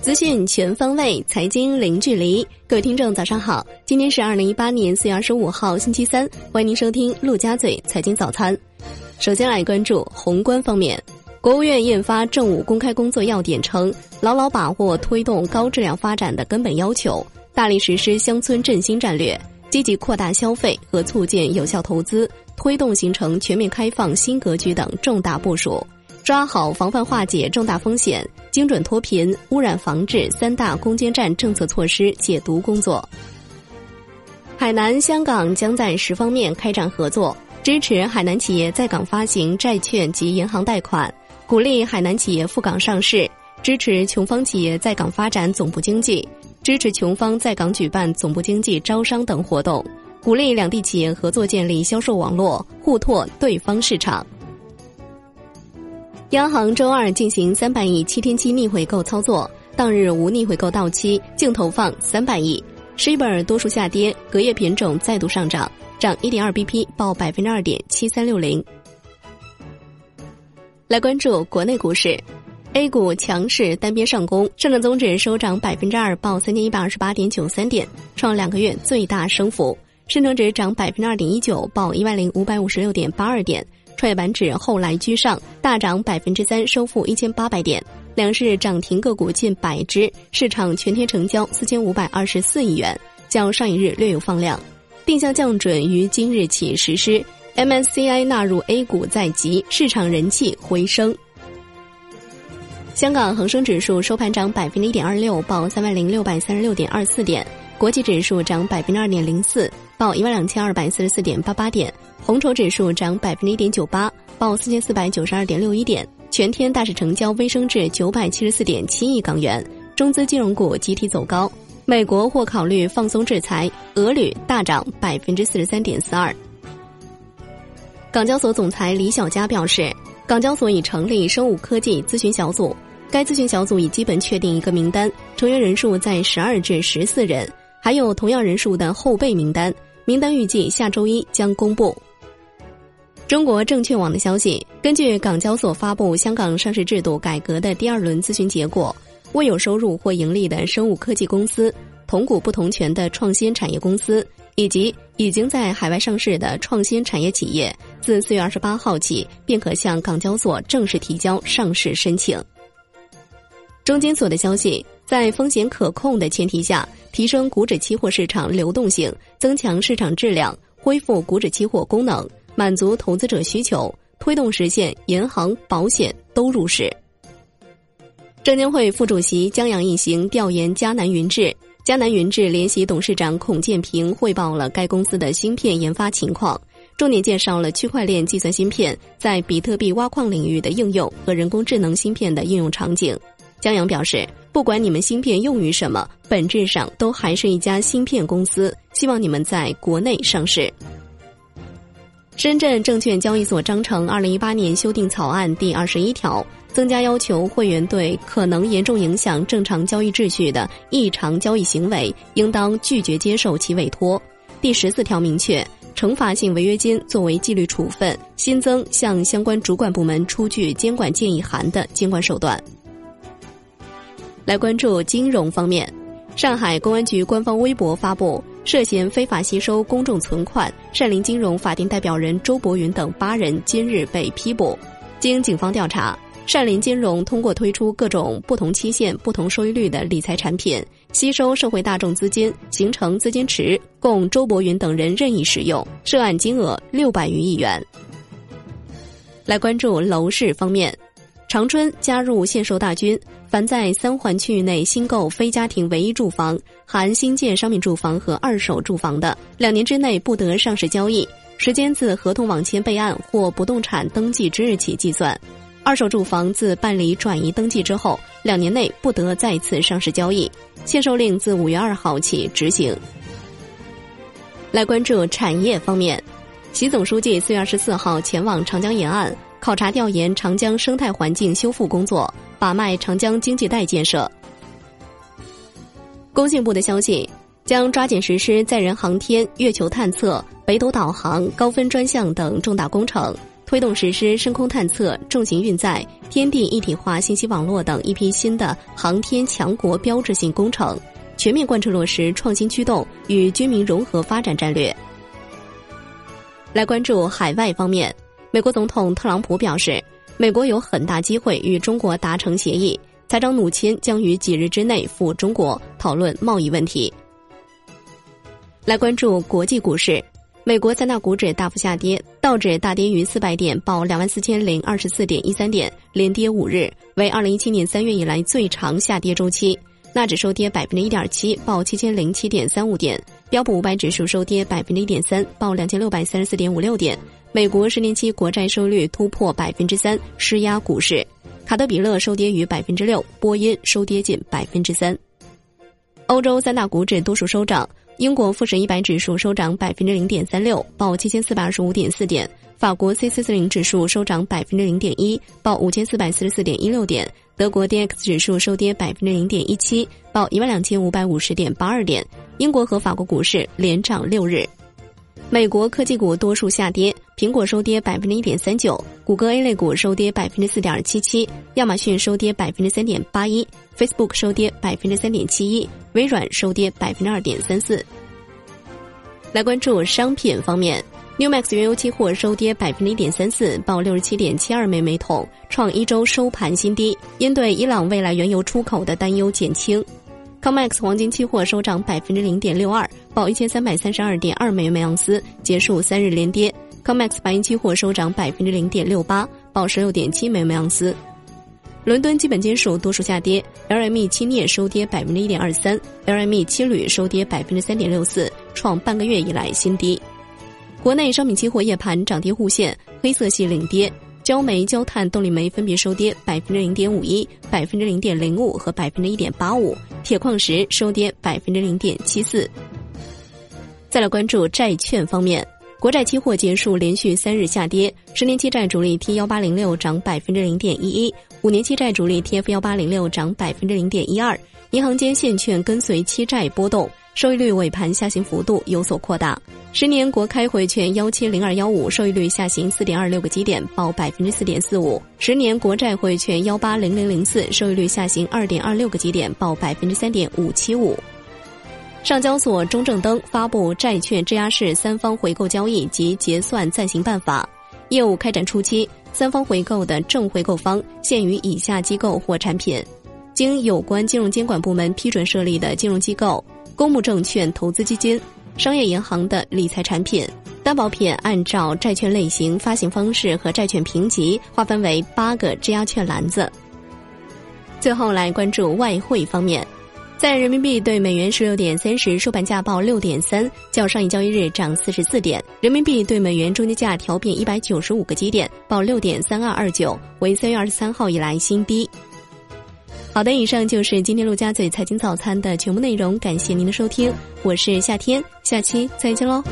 资讯全方位，财经零距离。各位听众，早上好！今天是二零一八年四月二十五号，星期三。欢迎您收听陆家嘴财经早餐。首先来关注宏观方面，国务院印发政务公开工作要点称，牢牢把握推动高质量发展的根本要求，大力实施乡村振兴战略，积极扩大消费和促进有效投资，推动形成全面开放新格局等重大部署。抓好防范化解重大风险、精准脱贫、污染防治三大攻坚战政策措施解读工作。海南、香港将在十方面开展合作，支持海南企业在港发行债券及银行贷款，鼓励海南企业赴港上市，支持琼方企业在港发展总部经济，支持琼方在港举办总部经济招商等活动，鼓励两地企业合作建立销售网络，互拓对方市场。央行周二进行三百亿七天期逆回购操作，当日无逆回购到期，净投放三百亿。十本多数下跌，隔夜品种再度上涨，涨一点二 BP，报百分之二点七三六零。来关注国内股市，A 股强势单边上攻，上证综指收涨百分之二，报三千一百二十八点九三点，创两个月最大升幅。深成指涨百分之二点一九，报一万零五百五十六点八二点。创业板指后来居上，大涨百分之三，收复一千八百点。两市涨停个股近百只，市场全天成交四千五百二十四亿元，较上一日略有放量。定向降准于今日起实施，MSCI 纳入 A 股在即，市场人气回升。香港恒生指数收盘涨百分之一点二六，报三万零六百三十六点二四点；国际指数涨百分之二点零四，报一万两千二百四十四点八八点。红筹指数涨百分之一点九八，报四千四百九十二点六一点。全天大市成交微升至九百七十四点七亿港元。中资金融股集体走高，美国或考虑放松制裁，俄铝大涨百分之四十三点四二。港交所总裁李小加表示，港交所已成立生物科技咨询小组，该咨询小组已基本确定一个名单，成员人数在十二至十四人，还有同样人数的后备名单，名单预计下周一将公布。中国证券网的消息，根据港交所发布香港上市制度改革的第二轮咨询结果，未有收入或盈利的生物科技公司、同股不同权的创新产业公司，以及已经在海外上市的创新产业企业，自四月二十八号起便可向港交所正式提交上市申请。中金所的消息，在风险可控的前提下，提升股指期货市场流动性，增强市场质量，恢复股指期货功能。满足投资者需求，推动实现银行、保险都入市。证监会副主席江阳一行调研迦南云智，迦南云智联席董事长孔建平汇报了该公司的芯片研发情况，重点介绍了区块链计算芯片在比特币挖矿领域的应用和人工智能芯片的应用场景。江阳表示，不管你们芯片用于什么，本质上都还是一家芯片公司，希望你们在国内上市。深圳证券交易所章程二零一八年修订草案第二十一条，增加要求会员对可能严重影响正常交易秩序的异常交易行为，应当拒绝接受其委托。第十四条明确，惩罚性违约金作为纪律处分，新增向相关主管部门出具监管建议函的监管手段。来关注金融方面，上海公安局官方微博发布。涉嫌非法吸收公众存款，善林金融法定代表人周博云等八人今日被批捕。经警方调查，善林金融通过推出各种不同期限、不同收益率的理财产品，吸收社会大众资金，形成资金池，供周博云等人任意使用，涉案金额六百余亿元。来关注楼市方面，长春加入限售大军。凡在三环区域内新购非家庭唯一住房（含新建商品住房和二手住房）的，两年之内不得上市交易，时间自合同网签备案或不动产登记之日起计算；二手住房自办理转移登记之后，两年内不得再次上市交易。限售令自五月二号起执行。来关注产业方面，习总书记四月二十四号前往长江沿岸。考察调研长江生态环境修复工作，把脉长江经济带建设。工信部的消息将抓紧实施载人航天、月球探测、北斗导航、高分专项等重大工程，推动实施深空探测、重型运载、天地一体化信息网络等一批新的航天强国标志性工程，全面贯彻落实创新驱动与军民融合发展战略。来关注海外方面，美国总统特朗普表示，美国有很大机会与中国达成协议，财长努钦将于几日之内赴中国讨论贸易问题。来关注国际股市。美国三大股指大幅下跌，道指大跌逾四百点，报两万四千零二十四点一三点，连跌五日，为二零一七年三月以来最长下跌周期。纳指收跌百分之一点七，报七千零七点三五点；标普五百指数收跌百分之一点三，报两千六百三十四点五六点。美国十年期国债收率突破百分之三，施压股市。卡特彼勒收跌逾百分之六，波音收跌近百分之三。欧洲三大股指多数收涨。英国富时一百指数收涨百分之零点三六，报七千四百二十五点四点；法国 C 四四零指数收涨百分之零点一，报五千四百四十四点一六点；德国 D X 指数收跌百分之零点一七，报一万两千五百五十点八二点。英国和法国股市连涨六日。美国科技股多数下跌，苹果收跌百分之一点三九，谷歌 A 类股收跌百分之四点七七，亚马逊收跌百分之三点八一，Facebook 收跌百分之三点七一，微软收跌百分之二点三四。来关注商品方面，New Max 原油期货收跌百分之一点三四，报六十七点七二美每桶，创一周收盘新低，因对伊朗未来原油出口的担忧减轻。COMEX 黄金期货收涨百分之零点六二，报一千三百三十二点二美元每盎司，结束三日连跌。COMEX 白银期货收涨百分之零点六八，报十六点七美元每盎司。伦敦基本金属多数下跌，LME 期镍收跌百分之一点二三，LME 期铝收跌百分之三点六四，创半个月以来新低。国内商品期货夜盘涨跌互现，黑色系领跌。焦煤、焦炭、动力煤分别收跌百分之零点五一、百分之零点零五和百分之一点八五，铁矿石收跌百分之零点七四。再来关注债券方面，国债期货结束连续三日下跌，十年期债主力 T 幺八零六涨百分之零点一一，五年期债主力 TF 幺八零六涨百分之零点一二，银行间现券跟随期债波动。收益率尾盘下行幅度有所扩大，十年国开回券幺七零二幺五收益率下行四点二六个基点，报百分之四点四五；十年国债回券幺八零零零四收益率下行二点二六个基点，报百分之三点五七五。上交所中证登发布债券质押式三方回购交易及结算暂行办法，业务开展初期，三方回购的正回购方限于以下机构或产品：经有关金融监管部门批准设立的金融机构。公募证券、投资基金、商业银行的理财产品、担保品，按照债券类型、发行方式和债券评级划分为八个质押券篮子。最后来关注外汇方面，在人民币对美元十六点三十收盘价报六点三，较上一交易日涨四十四点。人民币对美元中间价调变一百九十五个基点，报六点三二二九，为三月二十三号以来新低。好的，以上就是今天陆家嘴财经早餐的全部内容，感谢您的收听，我是夏天，下期再见喽。